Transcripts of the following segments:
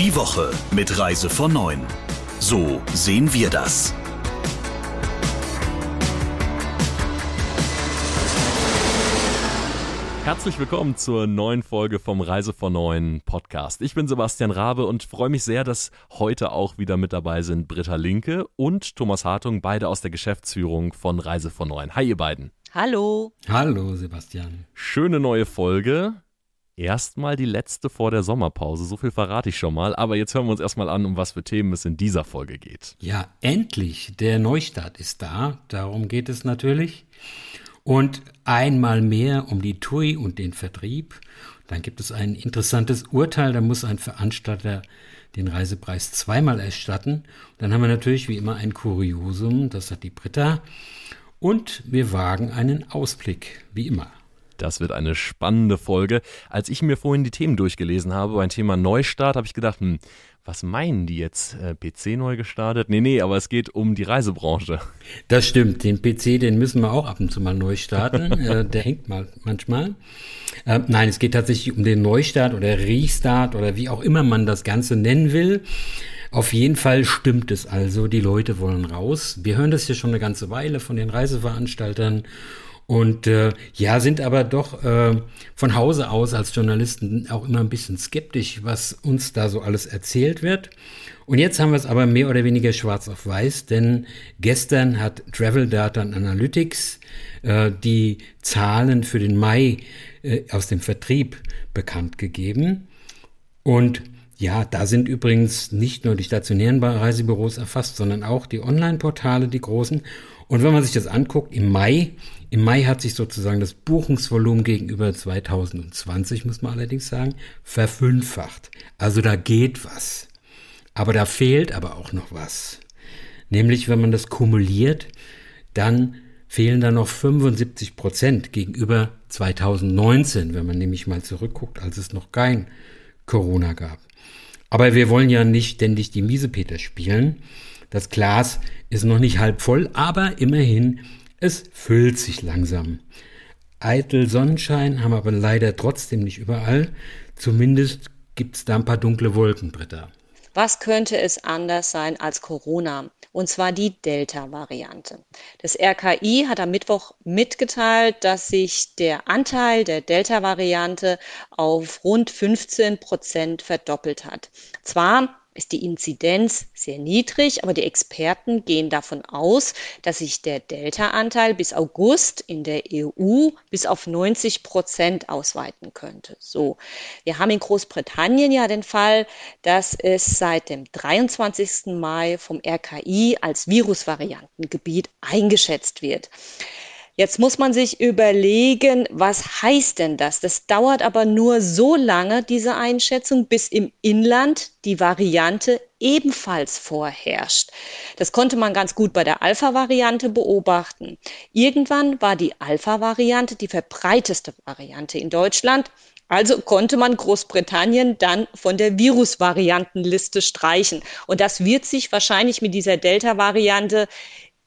Die Woche mit Reise von 9. So sehen wir das. Herzlich willkommen zur neuen Folge vom Reise von Neuen Podcast. Ich bin Sebastian Rabe und freue mich sehr, dass heute auch wieder mit dabei sind Britta Linke und Thomas Hartung, beide aus der Geschäftsführung von Reise von Neuen. Hi, ihr beiden. Hallo. Hallo, Sebastian. Schöne neue Folge. Erstmal die letzte vor der Sommerpause, so viel verrate ich schon mal. Aber jetzt hören wir uns erstmal an, um was für Themen es in dieser Folge geht. Ja, endlich, der Neustart ist da. Darum geht es natürlich. Und einmal mehr um die TUI und den Vertrieb. Dann gibt es ein interessantes Urteil, da muss ein Veranstalter den Reisepreis zweimal erstatten. Dann haben wir natürlich wie immer ein Kuriosum, das hat die Britta. Und wir wagen einen Ausblick, wie immer. Das wird eine spannende Folge. Als ich mir vorhin die Themen durchgelesen habe beim Thema Neustart, habe ich gedacht, hm, was meinen die jetzt? Äh, PC neu gestartet? Nee, nee, aber es geht um die Reisebranche. Das stimmt. Den PC, den müssen wir auch ab und zu mal neu starten. äh, der hängt mal manchmal. Äh, nein, es geht tatsächlich um den Neustart oder Restart oder wie auch immer man das Ganze nennen will. Auf jeden Fall stimmt es also. Die Leute wollen raus. Wir hören das hier schon eine ganze Weile von den Reiseveranstaltern. Und äh, ja, sind aber doch äh, von Hause aus als Journalisten auch immer ein bisschen skeptisch, was uns da so alles erzählt wird. Und jetzt haben wir es aber mehr oder weniger schwarz auf weiß, denn gestern hat Travel Data Analytics äh, die Zahlen für den Mai äh, aus dem Vertrieb bekannt gegeben. Und ja, da sind übrigens nicht nur die stationären Reisebüros erfasst, sondern auch die Online-Portale, die großen. Und wenn man sich das anguckt, im Mai, im Mai hat sich sozusagen das Buchungsvolumen gegenüber 2020, muss man allerdings sagen, verfünffacht. Also da geht was. Aber da fehlt aber auch noch was. Nämlich, wenn man das kumuliert, dann fehlen da noch 75 Prozent gegenüber 2019, wenn man nämlich mal zurückguckt, als es noch kein Corona gab. Aber wir wollen ja nicht ständig die Miesepeter spielen. Das Glas ist noch nicht halb voll, aber immerhin, es füllt sich langsam. Eitel Sonnenschein haben aber leider trotzdem nicht überall. Zumindest gibt's da ein paar dunkle Wolken, Britta. Was könnte es anders sein als Corona? Und zwar die Delta-Variante. Das RKI hat am Mittwoch mitgeteilt, dass sich der Anteil der Delta-Variante auf rund 15 Prozent verdoppelt hat. Zwar ist die Inzidenz sehr niedrig, aber die Experten gehen davon aus, dass sich der Delta-Anteil bis August in der EU bis auf 90 Prozent ausweiten könnte. So, wir haben in Großbritannien ja den Fall, dass es seit dem 23. Mai vom RKI als Virusvariantengebiet eingeschätzt wird. Jetzt muss man sich überlegen, was heißt denn das? Das dauert aber nur so lange, diese Einschätzung, bis im Inland die Variante ebenfalls vorherrscht. Das konnte man ganz gut bei der Alpha-Variante beobachten. Irgendwann war die Alpha-Variante die verbreiteste Variante in Deutschland. Also konnte man Großbritannien dann von der Virusvariantenliste streichen. Und das wird sich wahrscheinlich mit dieser Delta-Variante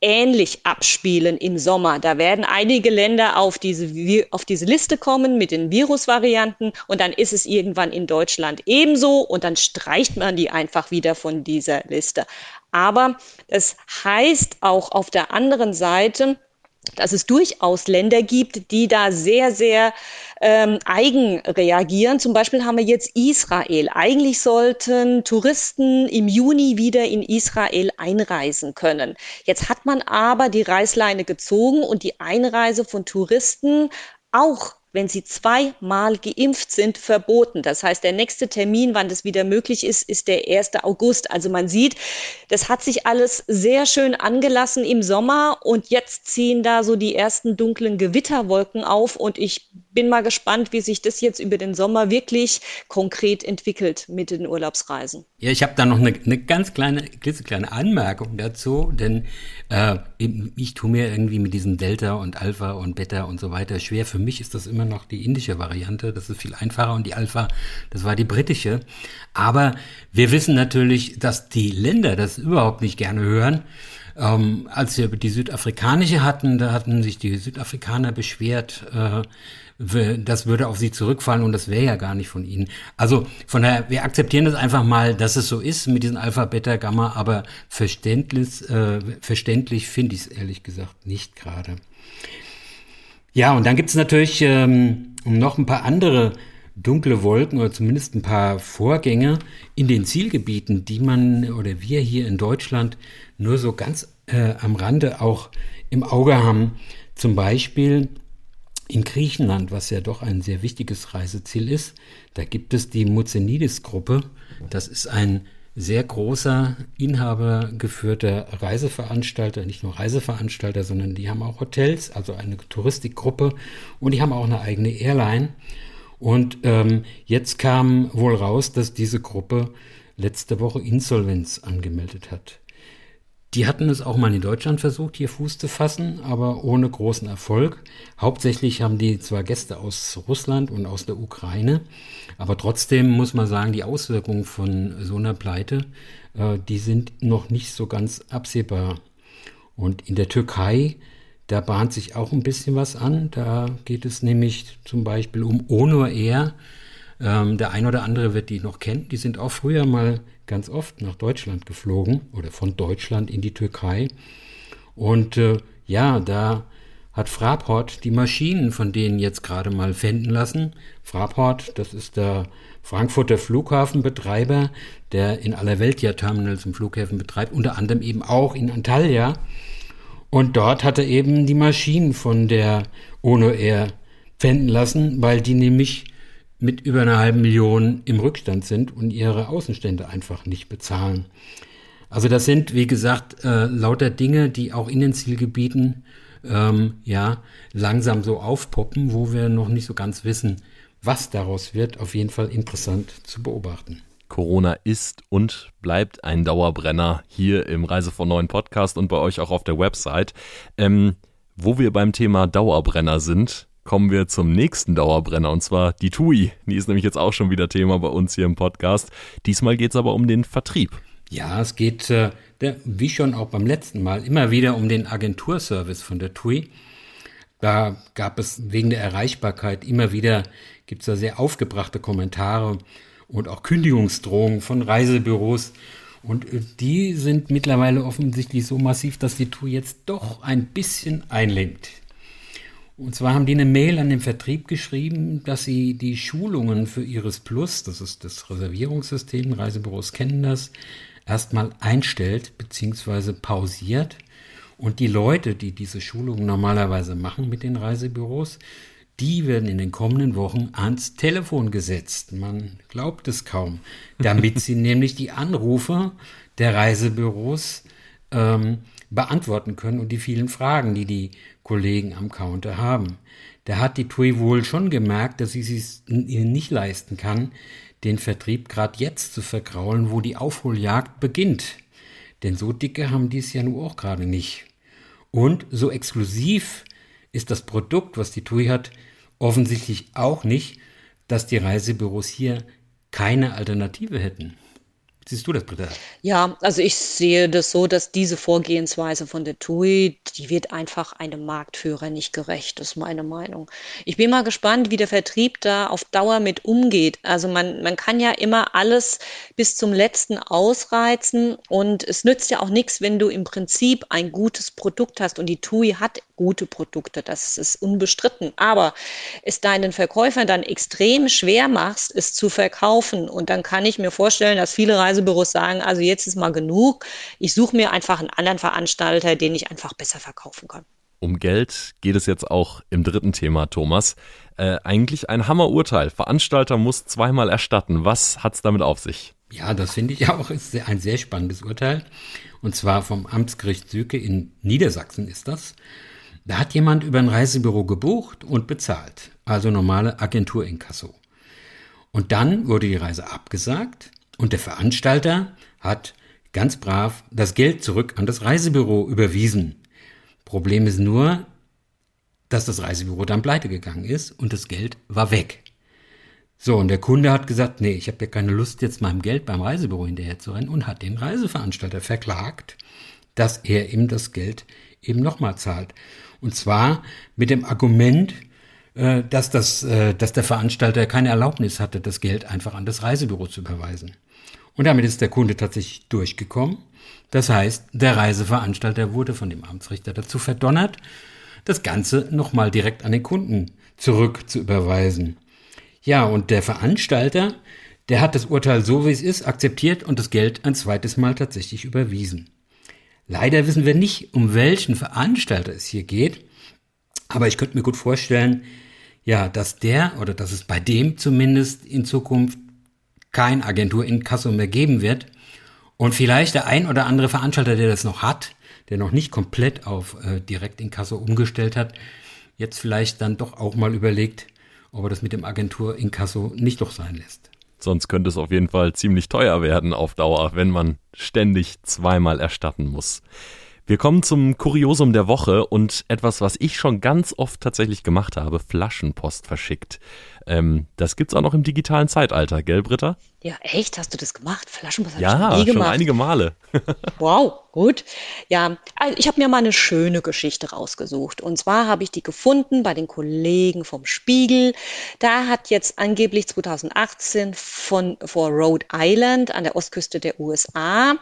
ähnlich abspielen im Sommer. Da werden einige Länder auf diese, auf diese Liste kommen mit den Virusvarianten und dann ist es irgendwann in Deutschland ebenso und dann streicht man die einfach wieder von dieser Liste. Aber es heißt auch auf der anderen Seite, dass es durchaus Länder gibt, die da sehr, sehr ähm, eigen reagieren. Zum Beispiel haben wir jetzt Israel. Eigentlich sollten Touristen im Juni wieder in Israel einreisen können. Jetzt hat man aber die Reißleine gezogen und die Einreise von Touristen auch wenn sie zweimal geimpft sind, verboten. Das heißt, der nächste Termin, wann das wieder möglich ist, ist der 1. August. Also man sieht, das hat sich alles sehr schön angelassen im Sommer und jetzt ziehen da so die ersten dunklen Gewitterwolken auf und ich bin mal gespannt, wie sich das jetzt über den Sommer wirklich konkret entwickelt mit den Urlaubsreisen. Ja, ich habe da noch eine, eine ganz kleine, klitzekleine Anmerkung dazu, denn äh, ich tue mir irgendwie mit diesen Delta und Alpha und Beta und so weiter schwer. Für mich ist das immer noch die indische Variante, das ist viel einfacher und die Alpha, das war die britische. Aber wir wissen natürlich, dass die Länder das überhaupt nicht gerne hören. Ähm, als wir die südafrikanische hatten, da hatten sich die Südafrikaner beschwert, äh, das würde auf sie zurückfallen und das wäre ja gar nicht von ihnen. Also von daher, wir akzeptieren das einfach mal, dass es so ist mit diesen Alpha, Beta, Gamma, aber verständlich, äh, verständlich finde ich es ehrlich gesagt nicht gerade. Ja, und dann gibt es natürlich ähm, noch ein paar andere dunkle Wolken oder zumindest ein paar Vorgänge in den Zielgebieten, die man oder wir hier in Deutschland nur so ganz äh, am Rande auch im Auge haben. Zum Beispiel in Griechenland, was ja doch ein sehr wichtiges Reiseziel ist, da gibt es die Muzenidis-Gruppe. Das ist ein sehr großer, inhabergeführter Reiseveranstalter, nicht nur Reiseveranstalter, sondern die haben auch Hotels, also eine Touristikgruppe und die haben auch eine eigene Airline. Und ähm, jetzt kam wohl raus, dass diese Gruppe letzte Woche Insolvenz angemeldet hat. Die hatten es auch mal in Deutschland versucht, hier Fuß zu fassen, aber ohne großen Erfolg. Hauptsächlich haben die zwar Gäste aus Russland und aus der Ukraine, aber trotzdem muss man sagen, die Auswirkungen von so einer Pleite, äh, die sind noch nicht so ganz absehbar. Und in der Türkei, da bahnt sich auch ein bisschen was an. Da geht es nämlich zum Beispiel um Onur Air. Ähm, der ein oder andere wird die noch kennen. Die sind auch früher mal ganz oft nach Deutschland geflogen oder von Deutschland in die Türkei. Und äh, ja, da hat Fraport die Maschinen von denen jetzt gerade mal fänden lassen. Fraport, das ist der Frankfurter Flughafenbetreiber, der in aller Welt ja Terminals im Flughäfen betreibt, unter anderem eben auch in Antalya. Und dort hat er eben die Maschinen von der Ono Air fänden lassen, weil die nämlich mit über einer halben Million im Rückstand sind und ihre Außenstände einfach nicht bezahlen. Also das sind, wie gesagt, äh, lauter Dinge, die auch in den Zielgebieten ähm, ja langsam so aufpoppen, wo wir noch nicht so ganz wissen, was daraus wird. Auf jeden Fall interessant zu beobachten. Corona ist und bleibt ein Dauerbrenner hier im Reise von Neuen Podcast und bei euch auch auf der Website. Ähm, wo wir beim Thema Dauerbrenner sind, kommen wir zum nächsten Dauerbrenner und zwar die TUI. Die ist nämlich jetzt auch schon wieder Thema bei uns hier im Podcast. Diesmal geht es aber um den Vertrieb. Ja, es geht, äh, wie schon auch beim letzten Mal, immer wieder um den Agenturservice von der TUI. Da gab es wegen der Erreichbarkeit immer wieder, gibt es da sehr aufgebrachte Kommentare und auch Kündigungsdrohungen von Reisebüros. Und äh, die sind mittlerweile offensichtlich so massiv, dass die TUI jetzt doch ein bisschen einlenkt. Und zwar haben die eine Mail an den Vertrieb geschrieben, dass sie die Schulungen für Iris Plus, das ist das Reservierungssystem, Reisebüros kennen das, erstmal einstellt bzw. pausiert. Und die Leute, die diese Schulungen normalerweise machen mit den Reisebüros, die werden in den kommenden Wochen ans Telefon gesetzt. Man glaubt es kaum, damit sie nämlich die Anrufe der Reisebüros ähm, beantworten können und die vielen Fragen, die die Kollegen am Counter haben. Da hat die TUI wohl schon gemerkt, dass sie es ihnen nicht leisten kann, den Vertrieb gerade jetzt zu vergraulen, wo die Aufholjagd beginnt. Denn so dicke haben die es ja nur auch gerade nicht. Und so exklusiv ist das Produkt, was die TUI hat, offensichtlich auch nicht, dass die Reisebüros hier keine Alternative hätten. Siehst du das, Britta? Ja, also ich sehe das so, dass diese Vorgehensweise von der TUI, die wird einfach einem Marktführer nicht gerecht, ist meine Meinung. Ich bin mal gespannt, wie der Vertrieb da auf Dauer mit umgeht. Also man, man kann ja immer alles bis zum letzten ausreizen und es nützt ja auch nichts, wenn du im Prinzip ein gutes Produkt hast und die TUI hat gute Produkte, das ist unbestritten. Aber es deinen Verkäufern dann extrem schwer machst, es zu verkaufen. Und dann kann ich mir vorstellen, dass viele Reisebüros sagen, also jetzt ist mal genug. Ich suche mir einfach einen anderen Veranstalter, den ich einfach besser verkaufen kann. Um Geld geht es jetzt auch im dritten Thema, Thomas. Äh, eigentlich ein Hammerurteil. Veranstalter muss zweimal erstatten. Was hat es damit auf sich? Ja, das finde ich auch ist ein sehr spannendes Urteil. Und zwar vom Amtsgericht Süke in Niedersachsen ist das. Da hat jemand über ein Reisebüro gebucht und bezahlt, also normale Agenturinkasso. Und dann wurde die Reise abgesagt und der Veranstalter hat ganz brav das Geld zurück an das Reisebüro überwiesen. Problem ist nur, dass das Reisebüro dann pleite gegangen ist und das Geld war weg. So, und der Kunde hat gesagt, nee, ich habe ja keine Lust, jetzt meinem Geld beim Reisebüro hinterher zu rennen und hat den Reiseveranstalter verklagt, dass er ihm das Geld eben nochmal zahlt. Und zwar mit dem Argument, äh, dass, das, äh, dass der Veranstalter keine Erlaubnis hatte, das Geld einfach an das Reisebüro zu überweisen. Und damit ist der Kunde tatsächlich durchgekommen. Das heißt, der Reiseveranstalter wurde von dem Amtsrichter dazu verdonnert, das Ganze nochmal direkt an den Kunden zurück zu überweisen. Ja, und der Veranstalter, der hat das Urteil so wie es ist akzeptiert und das Geld ein zweites Mal tatsächlich überwiesen. Leider wissen wir nicht, um welchen Veranstalter es hier geht, aber ich könnte mir gut vorstellen, ja, dass der oder dass es bei dem zumindest in Zukunft kein Agenturinkasso mehr geben wird und vielleicht der ein oder andere Veranstalter, der das noch hat, der noch nicht komplett auf äh, Direktinkasso umgestellt hat, jetzt vielleicht dann doch auch mal überlegt, ob er das mit dem Agenturinkasso nicht doch sein lässt. Sonst könnte es auf jeden Fall ziemlich teuer werden auf Dauer, wenn man ständig zweimal erstatten muss. Wir kommen zum Kuriosum der Woche und etwas, was ich schon ganz oft tatsächlich gemacht habe, Flaschenpost verschickt. Ähm, das gibt's auch noch im digitalen Zeitalter, gell, Britta? Ja, echt? Hast du das gemacht? Flaschenpost ja, habe ich nie gemacht. schon einige Male. wow, gut. Ja, also ich habe mir mal eine schöne Geschichte rausgesucht. Und zwar habe ich die gefunden bei den Kollegen vom Spiegel. Da hat jetzt angeblich 2018 von vor Rhode Island an der Ostküste der USA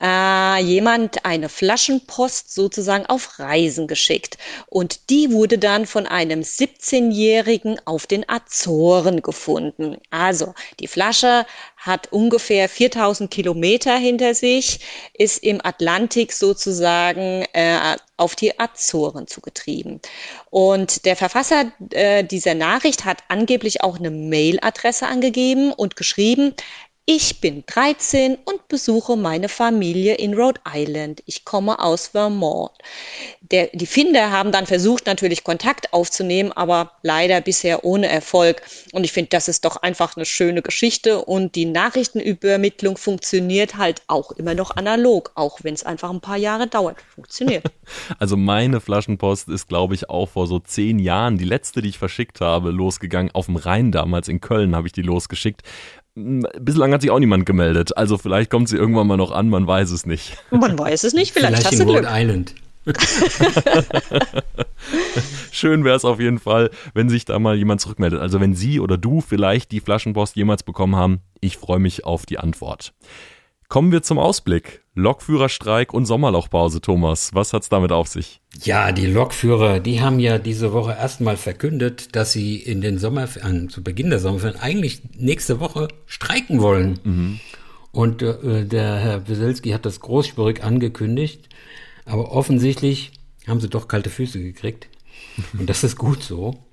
äh, jemand eine Flaschenpost sozusagen auf Reisen geschickt. Und die wurde dann von einem 17-Jährigen auf den Azoren gefunden. Also die Flasche hat ungefähr 4000 Kilometer hinter sich, ist im Atlantik sozusagen äh, auf die Azoren zugetrieben. Und der Verfasser äh, dieser Nachricht hat angeblich auch eine Mailadresse angegeben und geschrieben, ich bin 13 und besuche meine Familie in Rhode Island. Ich komme aus Vermont. Der, die Finder haben dann versucht, natürlich Kontakt aufzunehmen, aber leider bisher ohne Erfolg. Und ich finde, das ist doch einfach eine schöne Geschichte. Und die Nachrichtenübermittlung funktioniert halt auch immer noch analog, auch wenn es einfach ein paar Jahre dauert. Funktioniert. Also meine Flaschenpost ist, glaube ich, auch vor so zehn Jahren, die letzte, die ich verschickt habe, losgegangen. Auf dem Rhein damals in Köln habe ich die losgeschickt. Bislang hat sich auch niemand gemeldet. Also vielleicht kommt sie irgendwann mal noch an, man weiß es nicht. Man weiß es nicht, vielleicht, vielleicht hast in du Glück. Island. Schön wäre es auf jeden Fall, wenn sich da mal jemand zurückmeldet. Also wenn Sie oder du vielleicht die Flaschenpost jemals bekommen haben, ich freue mich auf die Antwort. Kommen wir zum Ausblick. Lokführerstreik und Sommerlochpause, Thomas. Was hat's damit auf sich? Ja, die Lokführer, die haben ja diese Woche erstmal verkündet, dass sie in den Sommerferien, zu Beginn der Sommerferien, eigentlich nächste Woche streiken wollen. Mhm. Und äh, der Herr Wieselski hat das großspurig angekündigt, aber offensichtlich haben sie doch kalte Füße gekriegt. Und das ist gut so.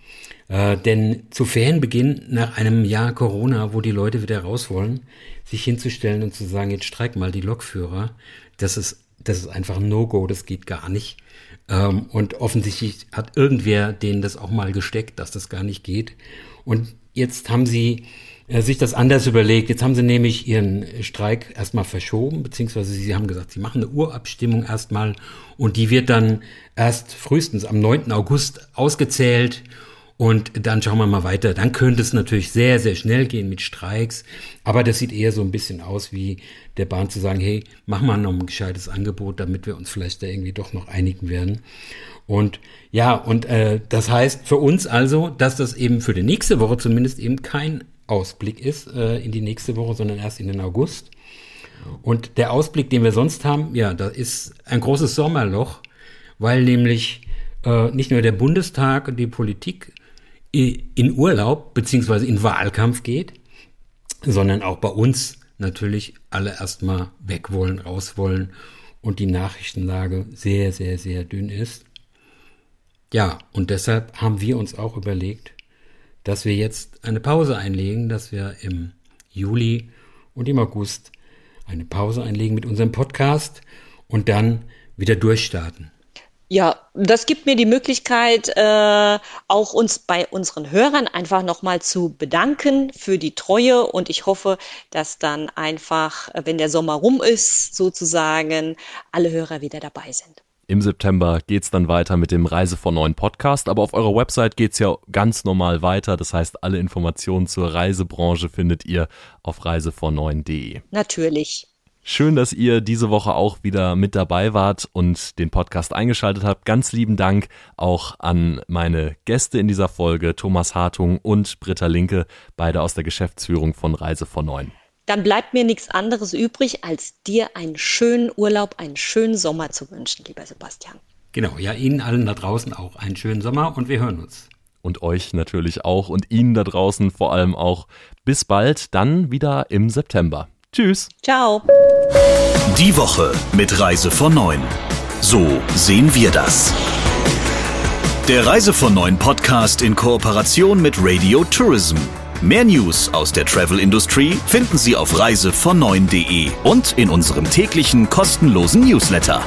Äh, denn zu Ferienbeginn nach einem Jahr Corona, wo die Leute wieder raus wollen, sich hinzustellen und zu sagen, jetzt streik mal die Lokführer, das ist, das ist einfach ein No-Go, das geht gar nicht. Ähm, und offensichtlich hat irgendwer denen das auch mal gesteckt, dass das gar nicht geht. Und jetzt haben sie äh, sich das anders überlegt. Jetzt haben sie nämlich ihren Streik erstmal verschoben, beziehungsweise sie haben gesagt, sie machen eine Urabstimmung erstmal und die wird dann erst frühestens am 9. August ausgezählt und dann schauen wir mal weiter. Dann könnte es natürlich sehr, sehr schnell gehen mit Streiks. Aber das sieht eher so ein bisschen aus wie der Bahn zu sagen, hey, mach mal noch ein gescheites Angebot, damit wir uns vielleicht da irgendwie doch noch einigen werden. Und ja, und äh, das heißt für uns also, dass das eben für die nächste Woche zumindest eben kein Ausblick ist äh, in die nächste Woche, sondern erst in den August. Und der Ausblick, den wir sonst haben, ja, da ist ein großes Sommerloch, weil nämlich äh, nicht nur der Bundestag und die Politik in Urlaub beziehungsweise in Wahlkampf geht, sondern auch bei uns natürlich alle erstmal weg wollen, raus wollen und die Nachrichtenlage sehr, sehr, sehr dünn ist. Ja, und deshalb haben wir uns auch überlegt, dass wir jetzt eine Pause einlegen, dass wir im Juli und im August eine Pause einlegen mit unserem Podcast und dann wieder durchstarten. Ja, das gibt mir die Möglichkeit, äh, auch uns bei unseren Hörern einfach nochmal zu bedanken für die Treue und ich hoffe, dass dann einfach, wenn der Sommer rum ist, sozusagen alle Hörer wieder dabei sind. Im September geht's dann weiter mit dem Reise von neuen Podcast, aber auf eurer Website geht's ja ganz normal weiter. Das heißt, alle Informationen zur Reisebranche findet ihr auf reisevorneuen.de. Natürlich. Schön, dass ihr diese Woche auch wieder mit dabei wart und den Podcast eingeschaltet habt. Ganz lieben Dank auch an meine Gäste in dieser Folge, Thomas Hartung und Britta Linke, beide aus der Geschäftsführung von Reise vor Neun. Dann bleibt mir nichts anderes übrig, als dir einen schönen Urlaub, einen schönen Sommer zu wünschen, lieber Sebastian. Genau, ja, Ihnen allen da draußen auch einen schönen Sommer und wir hören uns. Und euch natürlich auch und Ihnen da draußen vor allem auch. Bis bald, dann wieder im September. Tschüss. Ciao. Die Woche mit Reise von 9. So sehen wir das. Der Reise von 9 Podcast in Kooperation mit Radio Tourism. Mehr News aus der Travel Industry finden Sie auf reisevon9.de und in unserem täglichen kostenlosen Newsletter.